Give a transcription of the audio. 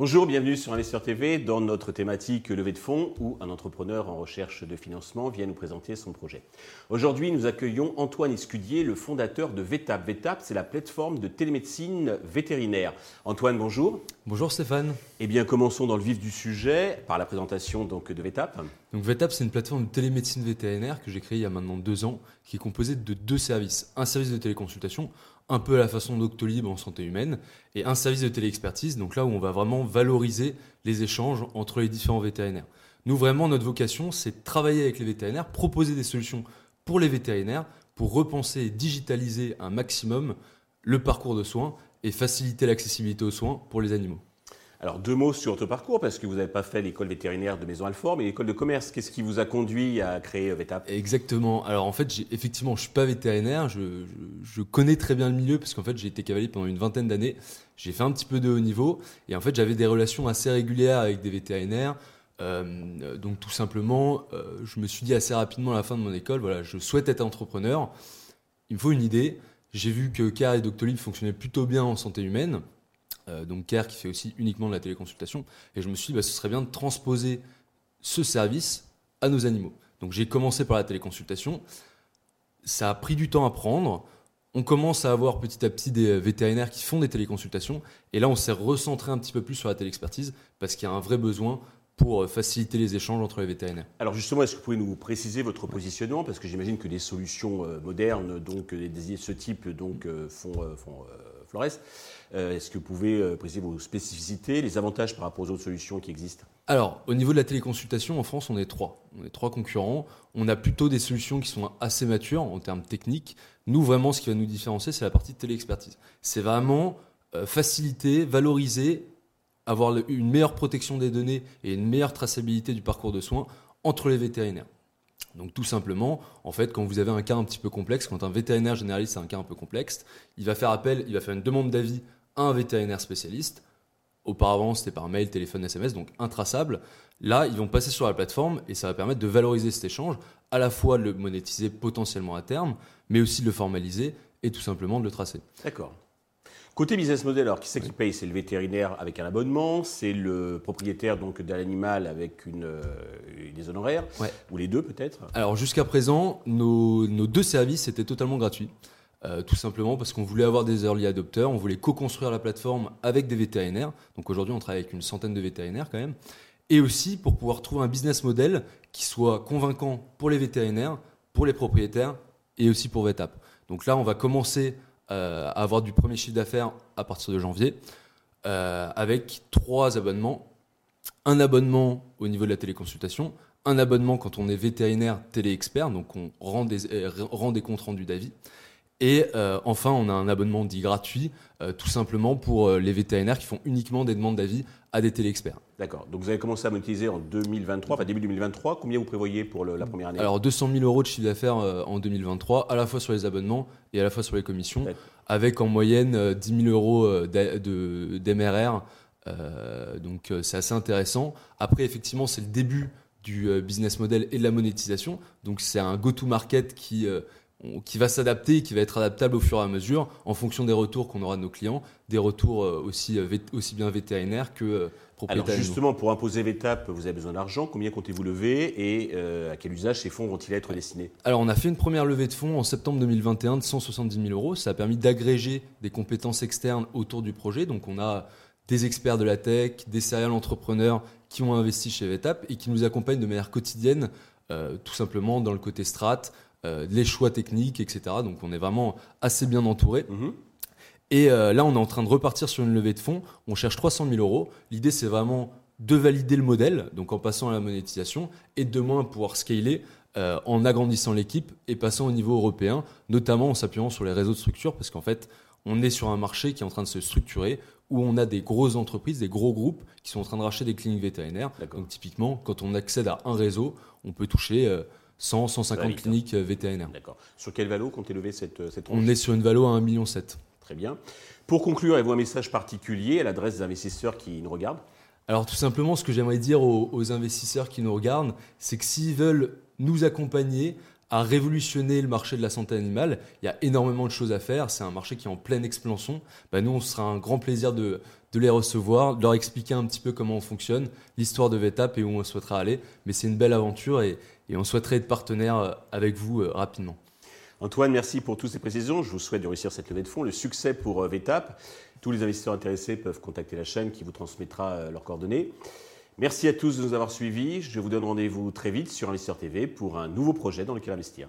Bonjour, bienvenue sur Investeur TV dans notre thématique levée de fonds où un entrepreneur en recherche de financement vient nous présenter son projet. Aujourd'hui, nous accueillons Antoine Escudier, le fondateur de VETAP. VETAP, c'est la plateforme de télémédecine vétérinaire. Antoine, bonjour. Bonjour Stéphane. Eh bien, commençons dans le vif du sujet par la présentation donc, de VETAP. Donc VETAP, c'est une plateforme de télémédecine vétérinaire que j'ai créée il y a maintenant deux ans, qui est composée de deux services. Un service de téléconsultation un peu à la façon d'Octolib en santé humaine, et un service de téléexpertise, donc là où on va vraiment valoriser les échanges entre les différents vétérinaires. Nous, vraiment, notre vocation, c'est de travailler avec les vétérinaires, proposer des solutions pour les vétérinaires, pour repenser et digitaliser un maximum le parcours de soins et faciliter l'accessibilité aux soins pour les animaux. Alors deux mots sur votre parcours, parce que vous n'avez pas fait l'école vétérinaire de Maison Alfort, mais l'école de commerce. Qu'est-ce qui vous a conduit à créer VETAP Exactement. Alors en fait, effectivement, je suis pas vétérinaire, je, connais très bien le milieu, parce qu'en fait, j'ai été cavalier pendant une vingtaine d'années. J'ai fait un petit peu de haut niveau, et en fait, j'avais des relations assez régulières avec des vétérinaires. Euh, donc tout simplement, euh, je me suis dit assez rapidement à la fin de mon école, voilà, je souhaite être entrepreneur. Il me faut une idée. J'ai vu que CAR et Doctolib fonctionnaient plutôt bien en santé humaine. Euh, donc CARE qui fait aussi uniquement de la téléconsultation. Et je me suis dit, bah, ce serait bien de transposer ce service à nos animaux. Donc j'ai commencé par la téléconsultation. Ça a pris du temps à prendre. On commence à avoir petit à petit des vétérinaires qui font des téléconsultations. Et là, on s'est recentré un petit peu plus sur la téléexpertise parce qu'il y a un vrai besoin pour faciliter les échanges entre les vétérinaires. Alors justement, est-ce que vous pouvez nous préciser votre positionnement? Parce que j'imagine que des solutions euh, modernes, donc de ce type, donc, euh, font, font Flores. Euh, est-ce que vous pouvez euh, préciser vos spécificités, les avantages par rapport aux autres solutions qui existent? Alors, au niveau de la téléconsultation, en France, on est trois. On est trois concurrents. On a plutôt des solutions qui sont assez matures en termes techniques. Nous, vraiment, ce qui va nous différencier, c'est la partie de téléexpertise. C'est vraiment euh, faciliter, valoriser, avoir une meilleure protection des données et une meilleure traçabilité du parcours de soins entre les vétérinaires. Donc tout simplement, en fait, quand vous avez un cas un petit peu complexe, quand un vétérinaire généraliste a un cas un peu complexe, il va faire appel, il va faire une demande d'avis à un vétérinaire spécialiste. Auparavant, c'était par mail, téléphone, SMS, donc intraçable. Là, ils vont passer sur la plateforme et ça va permettre de valoriser cet échange, à la fois de le monétiser potentiellement à terme, mais aussi de le formaliser et tout simplement de le tracer. D'accord. Côté business model, alors qui c'est qui paye? C'est le vétérinaire avec un abonnement, c'est le propriétaire donc de l'animal avec une, euh, des honoraires, ou les deux peut-être? Alors jusqu'à présent, nos, deux services étaient totalement gratuits. Euh, tout simplement parce qu'on voulait avoir des early adopters, on voulait co-construire la plateforme avec des vétérinaires. Donc aujourd'hui, on travaille avec une centaine de vétérinaires quand même. Et aussi pour pouvoir trouver un business model qui soit convaincant pour les vétérinaires, pour les propriétaires et aussi pour VetApp. Donc là, on va commencer à avoir du premier chiffre d'affaires à partir de janvier, euh, avec trois abonnements. Un abonnement au niveau de la téléconsultation, un abonnement quand on est vétérinaire télé-expert, donc on rend des, euh, rend des comptes rendus d'avis, et enfin, on a un abonnement dit gratuit, tout simplement pour les vétérinaires qui font uniquement des demandes d'avis à des télé-experts. D'accord. Donc vous avez commencé à monétiser en 2023, enfin début 2023. Combien vous prévoyez pour la première année? Alors 200 000 euros de chiffre d'affaires euh, en 2023, à la fois sur les abonnements et à la fois sur les commissions, avec en moyenne 10 euh, 000 euros euh, d'MRR. donc c'est assez intéressant. Après, effectivement, c'est le début du business model et de la monétisation. Donc c'est un go-to-market qui qui va s'adapter et qui va être adaptable au fur et à mesure en fonction des retours qu'on aura de nos clients, des retours euh, aussi, euh, aussi bien vétérinaires que euh, propriétaires. Alors justement, pour imposer VETAP, vous avez besoin d'argent. Combien comptez-vous lever et à quel usage ces fonds vont-ils être destinés? Alors on a fait une première levée de fonds en septembre 2021 de 170 000 euros. Ça a permis d'agréger des compétences externes autour du projet. Donc on a des experts de la tech, des serial entrepreneurs qui ont investi chez VETAP et qui nous accompagnent de manière quotidienne, tout simplement dans le côté strat, les choix techniques, etc. Donc on est vraiment assez bien entouré. Mhm. Et euh, là, on est en train de repartir sur une levée de fonds. On cherche 300 000 euros. L'idée, c'est vraiment de valider le modèle, donc en passant à la monétisation, et de moins pouvoir scaler euh, en agrandissant l'équipe et passant au niveau européen, notamment en s'appuyant sur les réseaux de structure, parce qu'en fait, on est sur un marché qui est en train de se structurer, où on a des grosses entreprises, des gros groupes qui sont en train de racheter des cliniques vétérinaires. Donc typiquement, quand on accède à un réseau, on peut toucher 100, 150 cliniques euh, vétérinaires. D'accord. Sur quel valo comptez lever cette, euh, cette On est sur une valo à 1,7 million. Très bien. Pour conclure, avez-vous un message particulier à l'adresse des investisseurs qui nous regardent? Alors tout simplement, ce que j'aimerais dire aux, investisseurs qui nous regardent, c'est que s'ils veulent nous accompagner à révolutionner le marché de la santé animale. Il y a énormément de choses à faire. C'est un marché qui est en pleine expansion. Bah, nous, on sera un grand plaisir de, les recevoir, de leur expliquer un petit peu comment on fonctionne, l'histoire de VETAP et où on souhaitera aller. Mais c'est une belle aventure et, et, on souhaiterait être partenaire euh, avec vous euh, rapidement. Antoine, merci pour toutes ces précisions. Je vous souhaite de réussir cette levée de fonds. Le succès pour euh, VETAP. Tous les investisseurs intéressés peuvent contacter la chaîne qui vous transmettra leurs coordonnées. Merci à tous de nous avoir suivis. Je vous donne rendez-vous très vite sur Investisseur TV pour un nouveau projet dans lequel investir.